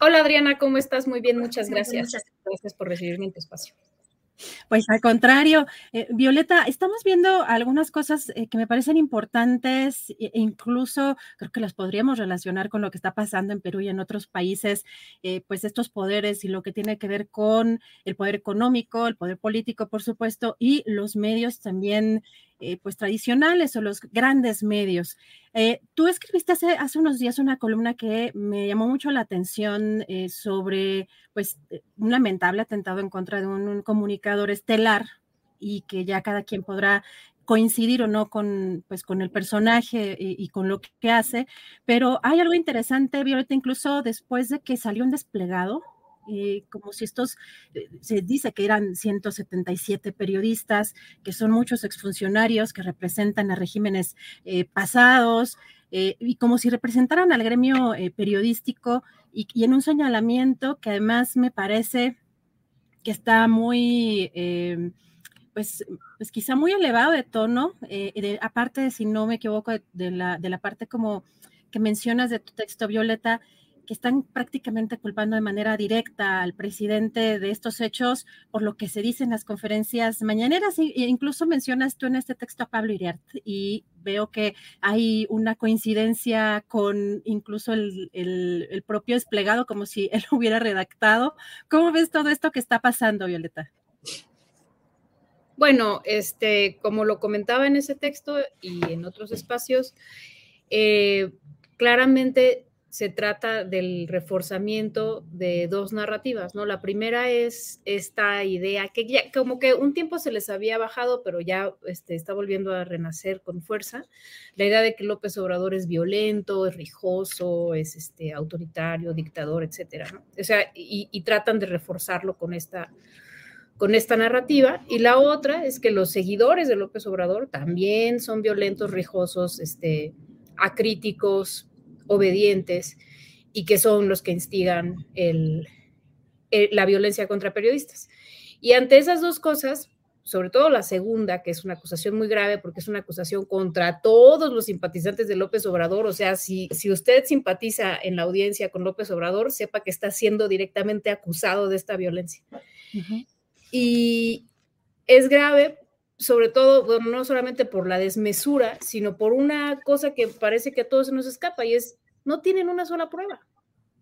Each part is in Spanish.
Hola Adriana, ¿cómo estás? Muy bien, muchas gracias. Gracias por recibirme en tu espacio. Pues al contrario, eh, Violeta, estamos viendo algunas cosas eh, que me parecen importantes e incluso creo que las podríamos relacionar con lo que está pasando en Perú y en otros países, eh, pues estos poderes y lo que tiene que ver con el poder económico, el poder político, por supuesto, y los medios también eh, pues tradicionales o los grandes medios. Eh, tú escribiste hace, hace unos días una columna que me llamó mucho la atención eh, sobre pues un lamentable atentado en contra de un, comunicador estelar y que ya cada quien podrá coincidir o no con, pues, con el personaje y, y, con lo que hace, pero hay algo interesante, Violeta, incluso después de que salió un desplegado, eh, como si estos, eh, se dice que eran 177 periodistas, que son muchos exfuncionarios que representan a regímenes eh, pasados, eh, y como si representaran al gremio eh, periodístico, y, y, en un señalamiento que además me parece que está muy... Eh, pues, pues, quizá muy elevado de tono, de, aparte, si no me equivoco, de, de, la, de la parte como que mencionas de tu texto, Violeta, que están prácticamente culpando de manera directa al presidente de estos hechos por lo que se dice en las conferencias mañaneras. E incluso mencionas tú en este texto a Pablo Iriart y veo que hay una coincidencia con incluso el, el, propio desplegado, como si él hubiera redactado. ¿Cómo ves todo esto que está pasando, Violeta? Bueno, este, como lo comentaba en ese texto y en otros espacios, eh, claramente se trata del reforzamiento de dos narrativas, ¿no? La primera es esta idea que ya como que un tiempo se les había bajado, pero ya este, está volviendo a renacer con fuerza, la idea de que López Obrador es violento, es rijoso, es este, autoritario, dictador, etcétera. O sea, y, y tratan de reforzarlo con esta, con esta narrativa. Y la otra es que los seguidores de López Obrador también son violentos, rijosos, este, acríticos, obedientes y que son los que instigan el, el, la violencia contra periodistas. Y ante esas dos cosas, sobre todo la segunda, que es una acusación muy grave porque es una acusación contra todos los simpatizantes de López Obrador, o sea, si, si usted simpatiza en la audiencia con López Obrador, sepa que está siendo directamente acusado de esta violencia. Uh -huh. Y es grave sobre todo, no solamente por la desmesura, sino por una cosa que parece que a todos nos escapa y es, no tienen una sola prueba.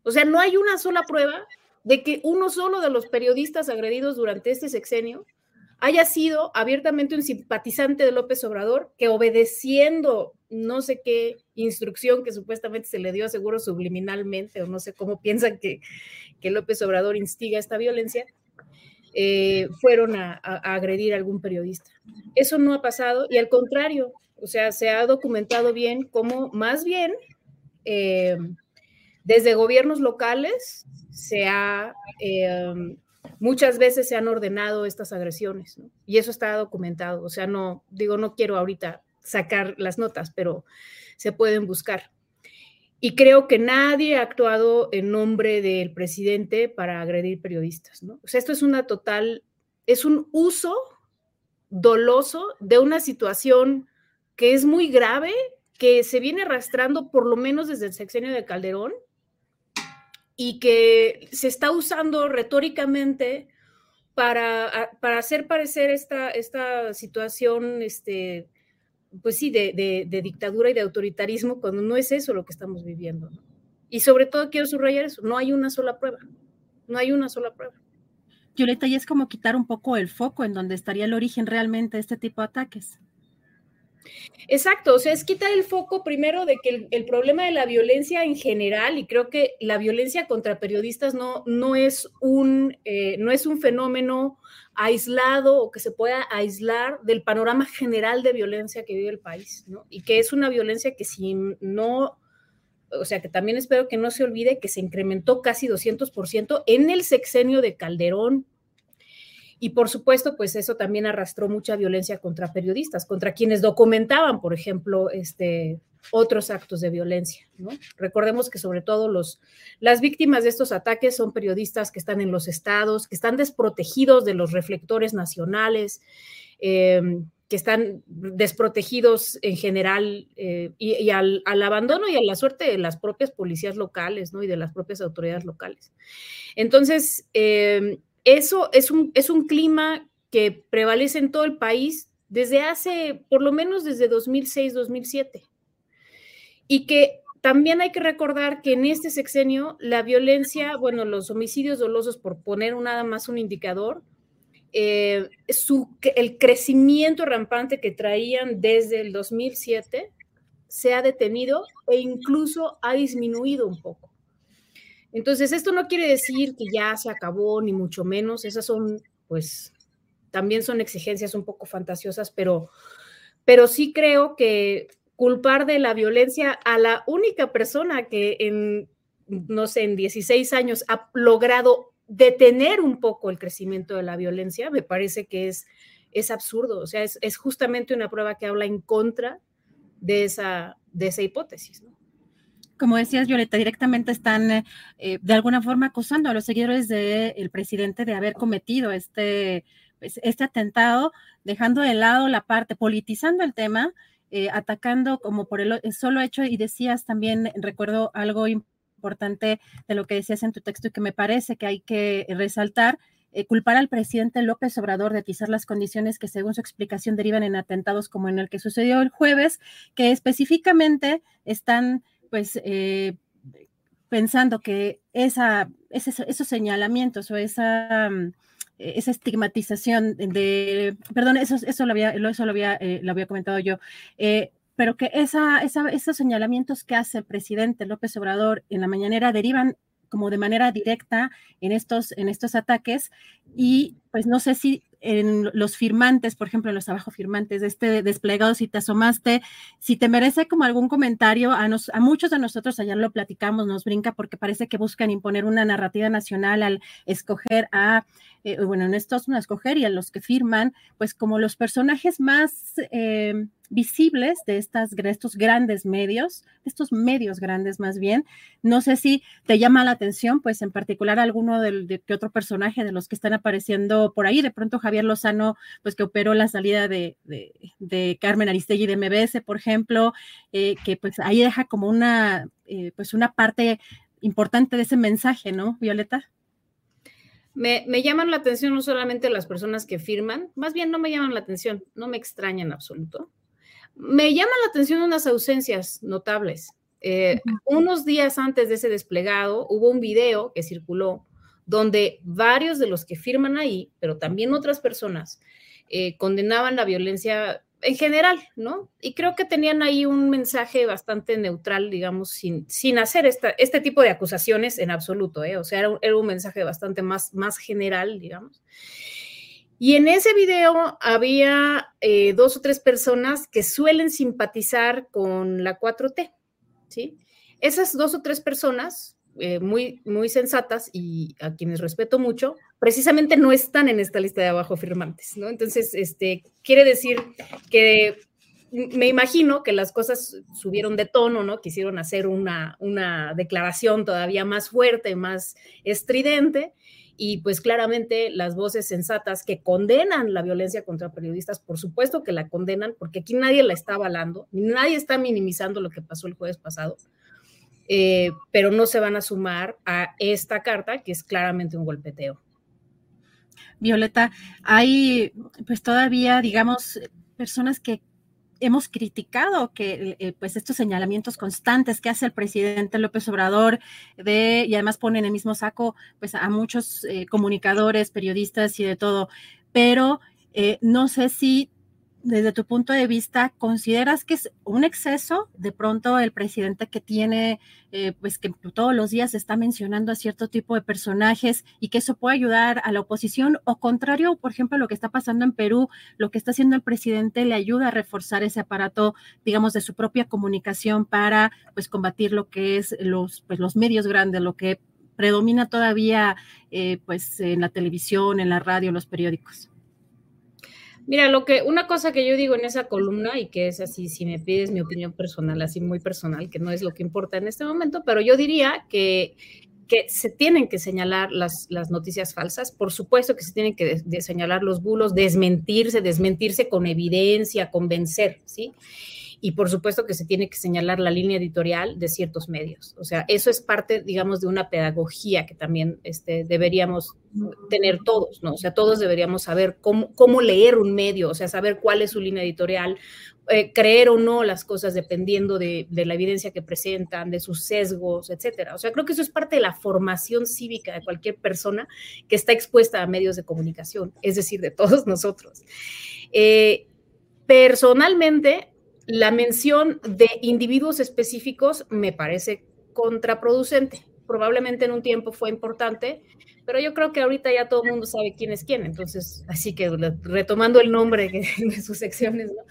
O sea, no hay una sola prueba de que uno solo de los periodistas agredidos durante este sexenio haya sido abiertamente un simpatizante de López Obrador que obedeciendo no sé qué instrucción que supuestamente se le dio, seguro subliminalmente, o no sé cómo piensan que, que López Obrador instiga esta violencia, eh, fueron a, agredir a algún periodista. Eso no ha pasado y al contrario, o sea, se ha documentado bien cómo más bien eh, desde gobiernos locales se ha, eh, muchas veces se han ordenado estas agresiones y eso está documentado. O sea, no, digo, no quiero ahorita sacar las notas, pero se pueden buscar. Y creo que nadie ha actuado en nombre del presidente para agredir periodistas, ¿no? O sea, esto es una total, es un uso doloso de una situación que es muy grave, que se viene arrastrando por lo menos desde el sexenio de Calderón y que se está usando retóricamente para, para hacer parecer esta, esta situación, este, pues sí, de, de, dictadura y de autoritarismo, cuando no es eso lo que estamos viviendo. Y sobre todo quiero subrayar eso, no hay una sola prueba, no hay una sola prueba. Violeta, y es como quitar un poco el foco en donde estaría el origen realmente de este tipo de ataques. Exacto, o sea, es quitar el foco primero de que el, problema de la violencia en general, y creo que la violencia contra periodistas no, no, es, un, eh, no es un fenómeno aislado o que se pueda aislar del panorama general de violencia que vive el país, ¿no? Y que es una violencia que si no, o sea, que también espero que no se olvide que se incrementó casi 200% en el sexenio de Calderón, y por supuesto, pues eso también arrastró mucha violencia contra periodistas, contra quienes documentaban, por ejemplo, este, otros actos de violencia. Recordemos que sobre todo los, las víctimas de estos ataques son periodistas que están en los estados, que están desprotegidos de los reflectores nacionales, em, que están desprotegidos en general eh, y, al, al, abandono y a la suerte de las propias policías locales ¿no? y de las propias autoridades locales. Entonces, eh, eso es un, es un clima que prevalece en todo el país desde hace, por lo menos desde 2006-2007. Y que también hay que recordar que en este sexenio la violencia, bueno, los homicidios dolosos, por poner nada más un indicador, eh, el crecimiento rampante que traían desde el 2007 se ha detenido e incluso ha disminuido un poco. Entonces, esto no quiere decir que ya se acabó, ni mucho menos. Esas son, pues, también son exigencias un poco fantasiosas, pero, pero sí creo que culpar de la violencia a la única persona que en, no sé, en 16 años ha logrado detener un poco el crecimiento de la violencia, me parece que es, es absurdo. O sea, es, es justamente una prueba que habla en contra de esa, de esa hipótesis. ¿no? Como decías, Violeta, directamente están eh, eh, de alguna forma acusando a los seguidores del presidente de haber cometido este, pues, este atentado, dejando de lado la parte, politizando el tema, eh, atacando como por el, solo hecho, y decías también, recuerdo algo importante de lo que decías en tu texto y que me parece que hay que resaltar, culpar al presidente López Obrador de atizar las condiciones que según su explicación derivan en atentados como en el que sucedió el jueves, que específicamente están pues eh, pensando que esa, esos señalamientos o esa, mm, esa estigmatización de, perdón, eso, eso, lo, había, eso lo, había, eh, lo había comentado yo, eh, pero que esa, esos señalamientos que hace el presidente López Obrador en la mañanera derivan como de manera directa en estos, en estos ataques y pues no sé si en los firmantes, por ejemplo, en los abajo firmantes de este desplegado, si te asomaste, si te merece como algún comentario, a, nos, a muchos de nosotros allá lo platicamos, nos brinca porque parece que buscan imponer una narrativa nacional al escoger a, eh, bueno, en estos no escoger y a los que firman, pues como los personajes más eh, visibles de, estas, estos grandes medios, estos medios grandes más bien. No sé si te llama la atención, pues en particular alguno de, otro personaje de los que están apareciendo por ahí, de pronto Javier Lozano, pues que operó la salida de, de, Carmen Aristegui de MBS, por ejemplo, eh, que pues ahí deja como una, eh, pues una parte importante de ese mensaje, ¿no, Violeta? Me, me, llaman la atención no solamente las personas que firman, más bien no me llaman la atención, no me extrañan en absoluto. Me llaman la atención unas ausencias notables. Eh, unos días antes de ese desplegado hubo un video que circuló donde varios de los que firman ahí, pero también otras personas, eh, condenaban la violencia en general, ¿no? Y creo que tenían ahí un mensaje bastante neutral, digamos, sin, sin hacer esta, este tipo de acusaciones en absoluto, ¿eh? O sea, era, era un mensaje bastante más, más general, digamos. Y en ese video había eh, dos o tres personas que suelen simpatizar con la 4T, ¿sí? Esas dos o tres personas, eh, muy, muy sensatas y a quienes respeto mucho, precisamente no están en esta lista de abajo firmantes, ¿no? Entonces, este, quiere decir que me imagino que las cosas subieron de tono, ¿no? Quisieron hacer una, una declaración todavía más fuerte, más estridente, y pues claramente las voces sensatas que condenan la violencia contra periodistas, por supuesto que la condenan, porque aquí nadie la está avalando, nadie está minimizando lo que pasó el jueves pasado. eh, pero no se van a sumar a esta carta que es claramente un golpeteo. Violeta, hay pues todavía, digamos, personas que hemos criticado que eh, pues estos señalamientos constantes que hace el presidente López Obrador de y además pone en el mismo saco pues a muchos eh, comunicadores, periodistas y de todo, pero eh, no sé si desde tu punto de vista, ¿consideras que es un exceso de pronto el presidente que tiene, eh, pues que todos los días está mencionando a cierto tipo de personajes y que eso puede ayudar a la oposición? O contrario, por ejemplo, lo que está pasando en Perú, lo que está haciendo el presidente le ayuda a reforzar ese aparato, digamos, de su propia comunicación para, pues, combatir lo que es los, pues, los medios grandes, lo que predomina todavía, eh, pues, en la televisión, en la radio, en los periódicos. Mira, lo que, una cosa que yo digo en esa columna y que es así, si me pides mi opinión personal, así muy personal, que no es lo que importa en este momento, pero yo diría que, que se tienen que señalar las, las noticias falsas, por supuesto que se tienen que señalar los bulos, desmentirse, desmentirse con evidencia, convencer, ¿sí? Y por supuesto que se tiene que señalar la línea editorial de ciertos medios. O sea, eso es parte, digamos, de una pedagogía que también este, deberíamos tener todos, ¿no? O sea, todos deberíamos saber cómo, cómo leer un medio, o sea, saber cuál es su línea editorial, eh, creer o no las cosas dependiendo de, de, la evidencia que presentan, de sus sesgos, etcétera. O sea, creo que eso es parte de la formación cívica de cualquier persona que está expuesta a medios de comunicación, es decir, de todos nosotros. Eh, personalmente, la mención de individuos específicos me parece contraproducente. Probablemente en un tiempo fue importante, pero yo creo que ahorita ya todo el mundo sabe quién es quién. Entonces, así que retomando el nombre de sus secciones, ¿no?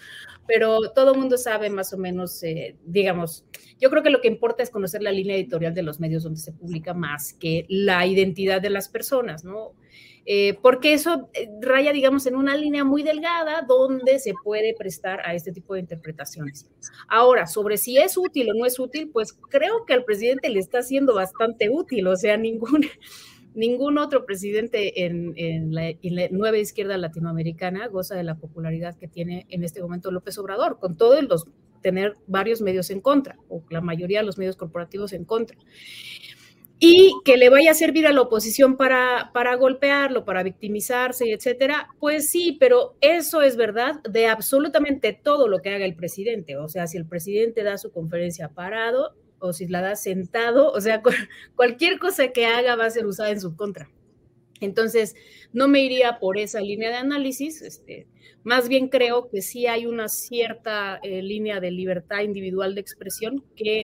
pero todo el mundo sabe más o menos, eh, digamos, yo creo que lo que importa es conocer la línea editorial de los medios donde se publica más que la identidad de las personas, ¿no? Eh, porque eso eh, raya, digamos, en una línea muy delgada donde se puede prestar a este tipo de interpretaciones. Ahora, sobre si es útil o no es útil, pues creo que al presidente le está siendo bastante útil, o sea, ningún, ningún otro presidente en, la, nueva izquierda latinoamericana goza de la popularidad que tiene en este momento López Obrador, con todos los tener varios medios en contra, o la mayoría de los medios corporativos en contra y que le vaya a servir a la oposición para, para golpearlo, para victimizarse, etcétera, pues sí, pero eso es verdad de absolutamente todo lo que haga el presidente. O sea, si el presidente da su conferencia parado o si la da sentado, o sea, cualquier cosa que haga va a ser usada en su contra. Entonces, no me iría por esa línea de análisis. Este, más bien creo que sí hay una cierta eh, línea de libertad individual de expresión que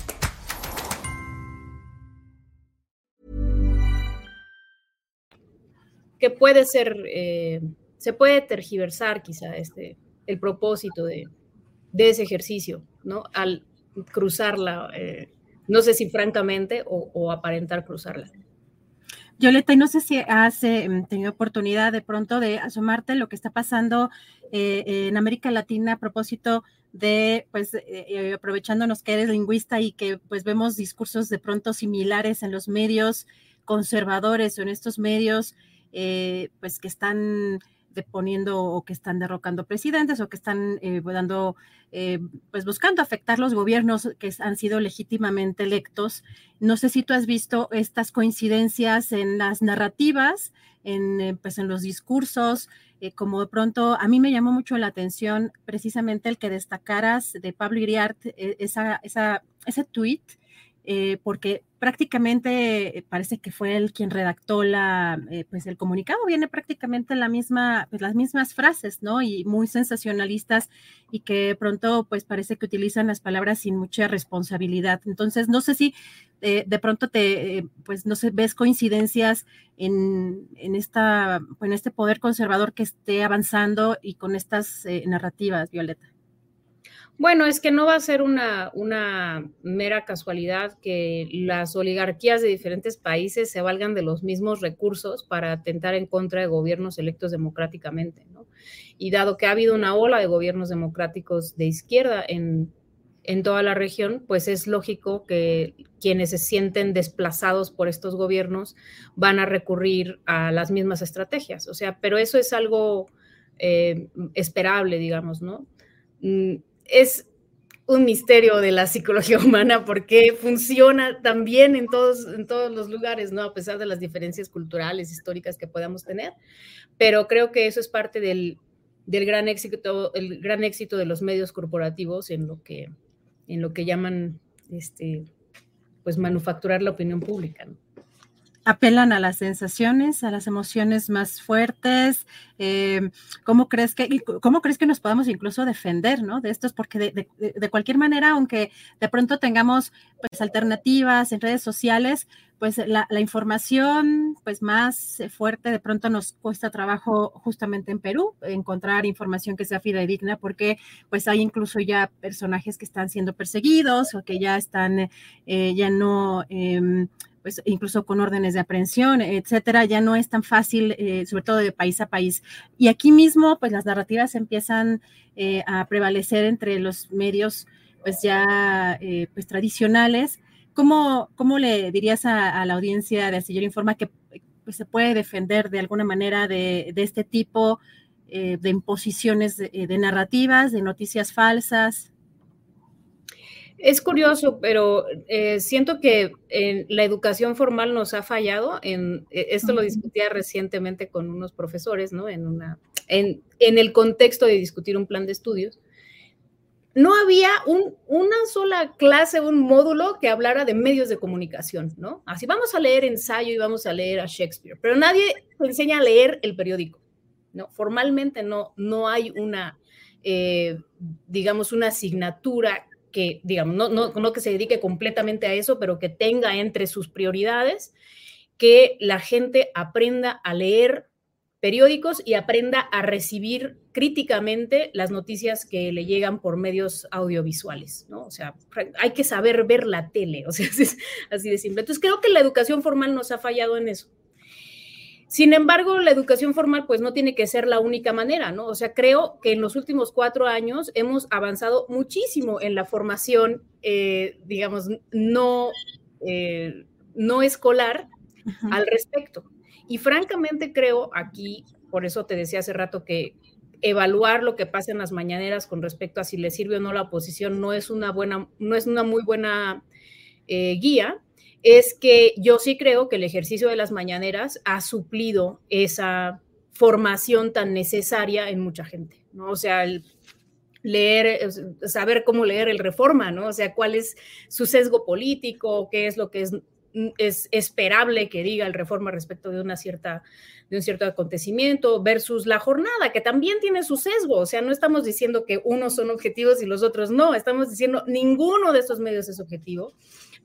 que puede ser, eh, se puede tergiversar quizá este, el propósito de, de ese ejercicio, ¿no? Al cruzarla, eh, no sé si francamente o, o aparentar cruzarla. Violeta, y no sé si has eh, tenido oportunidad de pronto de asomarte lo que está pasando eh, en América Latina a propósito de, pues, eh, aprovechándonos que eres lingüista y que pues vemos discursos de pronto similares en los medios conservadores o en estos medios eh, pues que están deponiendo o que están derrocando presidentes o que están eh, dando, eh, pues buscando afectar los gobiernos que han sido legítimamente electos. No sé si tú has visto estas coincidencias en las narrativas, en, pues en los discursos, como de pronto a mí me llamó mucho la atención precisamente el que destacaras de Pablo Iriart, esa, esa, ese tweet eh, porque prácticamente eh, parece que fue él quien redactó la, eh, pues el comunicado, viene prácticamente la misma, pues las mismas frases, ¿no? Y muy sensacionalistas y que pronto pues parece que utilizan las palabras sin mucha responsabilidad. Entonces, no sé si de pronto te, pues no sé, ves coincidencias en, en, esta, en este poder conservador que esté avanzando y con estas narrativas, Violeta. Bueno, es que no va a ser una, mera casualidad que las oligarquías de diferentes países se valgan de los mismos recursos para atentar en contra de gobiernos electos democráticamente, ¿no? Y dado que ha habido una ola de gobiernos democráticos de izquierda en, toda la región, pues es lógico que quienes se sienten desplazados por estos gobiernos van a recurrir a las mismas estrategias. O sea, pero eso es algo eh, esperable, digamos, ¿no? Es un misterio de la psicología humana porque funciona también en todos, en todos los lugares, ¿no? A pesar de las diferencias culturales, históricas que podamos tener. Pero creo que eso es parte del, del gran éxito, el gran éxito de los medios corporativos en lo que, en lo que llaman, este, pues, manufacturar la opinión pública, ¿no? Apelan a las sensaciones, a las emociones más fuertes. Eh, ¿cómo, crees que, ¿Cómo crees que nos podamos incluso defender ¿no? de estos? Porque de, cualquier manera, aunque de pronto tengamos pues, alternativas en redes sociales, pues la, información pues más fuerte de pronto nos cuesta trabajo justamente en Perú encontrar información que sea fidedigna porque pues hay incluso ya personajes que están siendo perseguidos o que ya están eh, ya no eh, pues incluso con órdenes de aprehensión, etcétera, ya no es tan fácil, eh, sobre todo de país a país. Y aquí mismo, pues las narrativas empiezan eh, a prevalecer entre los medios, pues ya, eh, pues tradicionales. ¿Cómo, ¿Cómo, le dirías a, la audiencia de Astillero Informa que pues, se puede defender de alguna manera de, de este tipo de imposiciones de narrativas, de noticias falsas? Es curioso, pero eh, siento que en la educación formal nos ha fallado. En, eh, esto lo discutía recientemente con unos profesores, ¿no? En, una, en, en el contexto de discutir un plan de estudios. No había un, una sola clase, un módulo que hablara de medios de comunicación, ¿no? Así vamos a leer ensayo y vamos a leer a Shakespeare, pero nadie enseña a leer el periódico, ¿no? Formalmente no, no hay una, eh, digamos, una asignatura que, digamos, no, no, no, que se dedique completamente a eso, pero que tenga entre sus prioridades que la gente aprenda a leer periódicos y aprenda a recibir críticamente las noticias que le llegan por medios audiovisuales, ¿no? O sea, hay que saber ver la tele, o sea, es así de simple. Entonces, creo que la educación formal nos ha fallado en eso. Sin embargo, la educación formal pues no tiene que ser la única manera, ¿no? O sea, creo que en los últimos cuatro años hemos avanzado muchísimo en la formación, eh, digamos, no, eh, no escolar al respecto. Y francamente creo aquí, por eso te decía hace rato que evaluar lo que pasa en las mañaneras con respecto a si le sirve o no la oposición no es una buena, no es una muy buena eh, guía, es que yo sí creo que el ejercicio de las mañaneras ha suplido esa formación tan necesaria en mucha gente, ¿no? O sea, leer, saber cómo leer el reforma, ¿no? O sea, cuál es su sesgo político, qué es lo que es, es esperable que diga el reforma respecto de una cierta de un cierto acontecimiento versus la jornada, que también tiene su sesgo. O sea, no estamos diciendo que unos son objetivos y los otros no, estamos diciendo ninguno de estos medios es objetivo,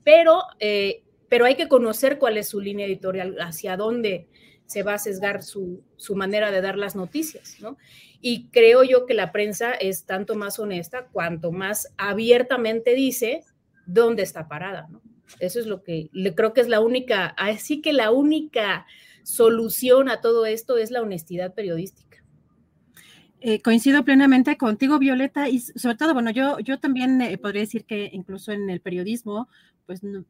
pero eh, pero hay que conocer cuál es su línea editorial, hacia dónde se va a sesgar su, manera de dar las noticias, ¿no? Y creo yo que la prensa es tanto más honesta cuanto más abiertamente dice dónde está parada, ¿no? Eso es lo que le creo que es la única, así que la única solución a todo esto es la honestidad periodística. Eh, coincido plenamente contigo, Violeta, y sobre todo, bueno, yo, yo también eh, podría decir que incluso en el periodismo, pues no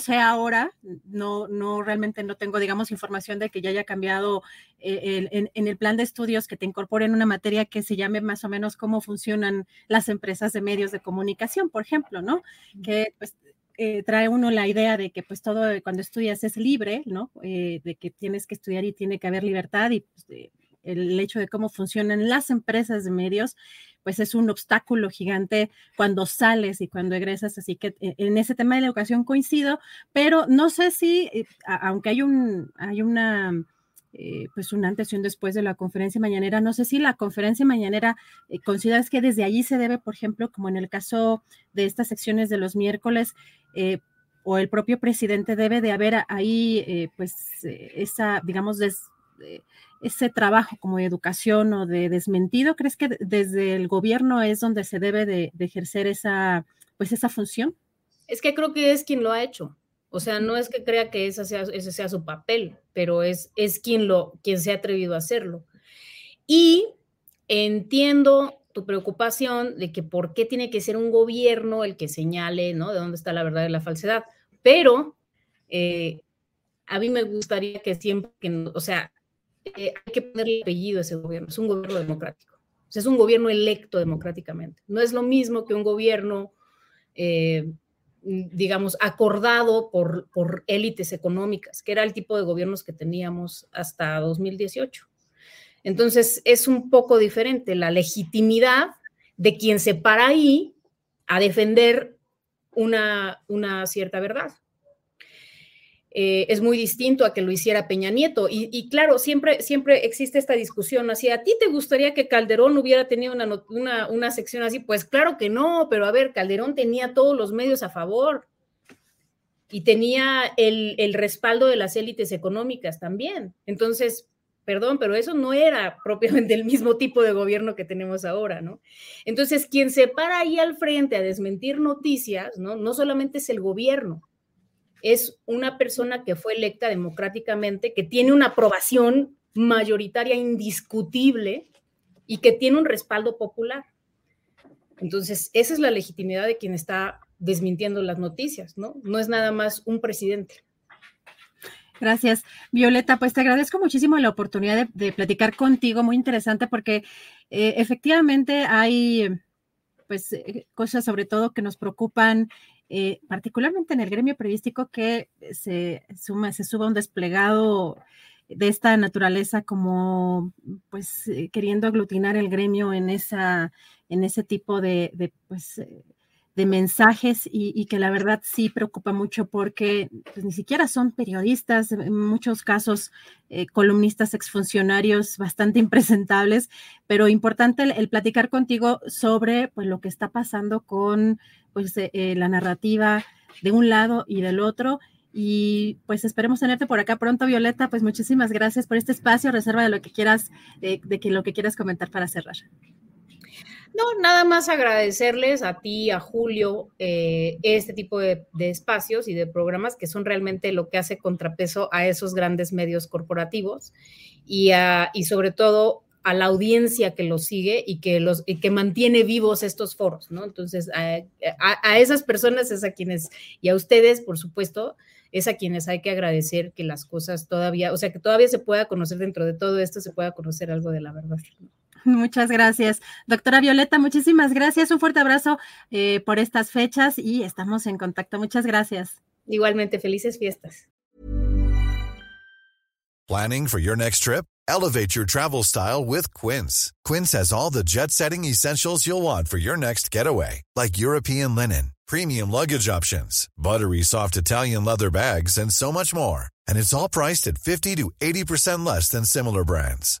sé ahora, no, no realmente no tengo, digamos, información de que ya haya cambiado eh, en, el plan de estudios que te incorporen una materia que se llame más o menos cómo funcionan las empresas de medios de comunicación, por ejemplo, ¿no? Que pues eh, trae uno la idea de que pues todo cuando estudias es libre, ¿no? Eh, de que tienes que estudiar y tiene que haber libertad y pues, el hecho de cómo funcionan las empresas de medios, pues es un obstáculo gigante cuando sales y cuando egresas. Así que eh, en ese tema de la educación coincido, pero no sé si, eh, aunque hay un, hay una eh, pues un antes y un después de la conferencia mañanera. No sé si la conferencia mañanera consideras que desde allí se debe, por ejemplo, como en el caso de estas secciones de los miércoles, o el propio presidente debe de haber ahí, pues, esa, digamos, ese trabajo como de educación o de desmentido. ¿Crees que desde el gobierno es donde se debe de, ejercer esa, pues, esa función? Es que creo que es quien lo ha hecho. O sea, no es que crea que ese sea, ese sea su papel, pero es, es quien, lo, quien se ha atrevido a hacerlo. Y entiendo tu preocupación de que por qué tiene que ser un gobierno el que señale, ¿no? De dónde está la verdad y la falsedad. Pero eh, a mí me gustaría que siempre, que, o sea, eh, hay que ponerle apellido a ese gobierno. Es un gobierno democrático. Es un gobierno electo democráticamente. No es lo mismo que un gobierno eh, digamos, acordado por, élites económicas, que era el tipo de gobiernos que teníamos hasta 2018. Entonces, es un poco diferente la legitimidad de quien se para ahí a defender una cierta verdad. Eh, es muy distinto a que lo hiciera Peña Nieto. Y, claro, siempre, siempre existe esta discusión así, ¿a ti te gustaría que Calderón hubiera tenido una, una, sección así? Pues claro que no, pero a ver, Calderón tenía todos los medios a favor y tenía el, el respaldo de las élites económicas también. Entonces, perdón, pero eso no era propiamente el mismo tipo de gobierno que tenemos ahora, ¿no? Entonces, quien se para ahí al frente a desmentir noticias, ¿no? No solamente es el gobierno, es una persona que fue electa democráticamente, que tiene una aprobación mayoritaria indiscutible y que tiene un respaldo popular. Entonces, esa es la legitimidad de quien está desmintiendo las noticias, ¿no? No es nada más un presidente. Gracias, Violeta. Pues te agradezco muchísimo la oportunidad de, platicar contigo, muy interesante porque eh, efectivamente hay pues eh, cosas sobre todo que nos preocupan eh, particularmente en el gremio periodístico, que se, suma, se suba un desplegado de esta naturaleza como pues eh, queriendo aglutinar el gremio en esa en ese tipo de, de pues eh, de mensajes y, que la verdad sí preocupa mucho porque pues, ni siquiera son periodistas, en muchos casos eh, columnistas exfuncionarios bastante impresentables, pero importante el, platicar contigo sobre pues, lo que está pasando con pues, eh, eh, la narrativa de un lado y del otro. Y pues esperemos tenerte por acá pronto, Violeta. Pues muchísimas gracias por este espacio. Reserva de lo que quieras, de que lo que quieras comentar para cerrar. No, nada más agradecerles a ti, a Julio, eh, este tipo de, espacios y de programas que son realmente lo que hace contrapeso a esos grandes medios corporativos y, y sobre todo a la audiencia que los sigue y que, los, que mantiene vivos estos foros, ¿no? Entonces, a, a, esas personas es a quienes, y a ustedes, por supuesto, es a quienes hay que agradecer que las cosas todavía, o sea, que todavía se pueda conocer dentro de todo esto, se pueda conocer algo de la verdad. Muchas gracias. Doctora Violeta, muchísimas gracias. Un fuerte abrazo eh, por estas fechas y estamos en contacto. Muchas gracias. Igualmente, felices fiestas. Planning for your next trip? Elevate your travel style with Quince. Quince has all the jet setting essentials you'll want for your next getaway, like European linen, premium luggage options, buttery soft Italian leather bags, and so much more. And it's all priced at 50 to 80% less than similar brands.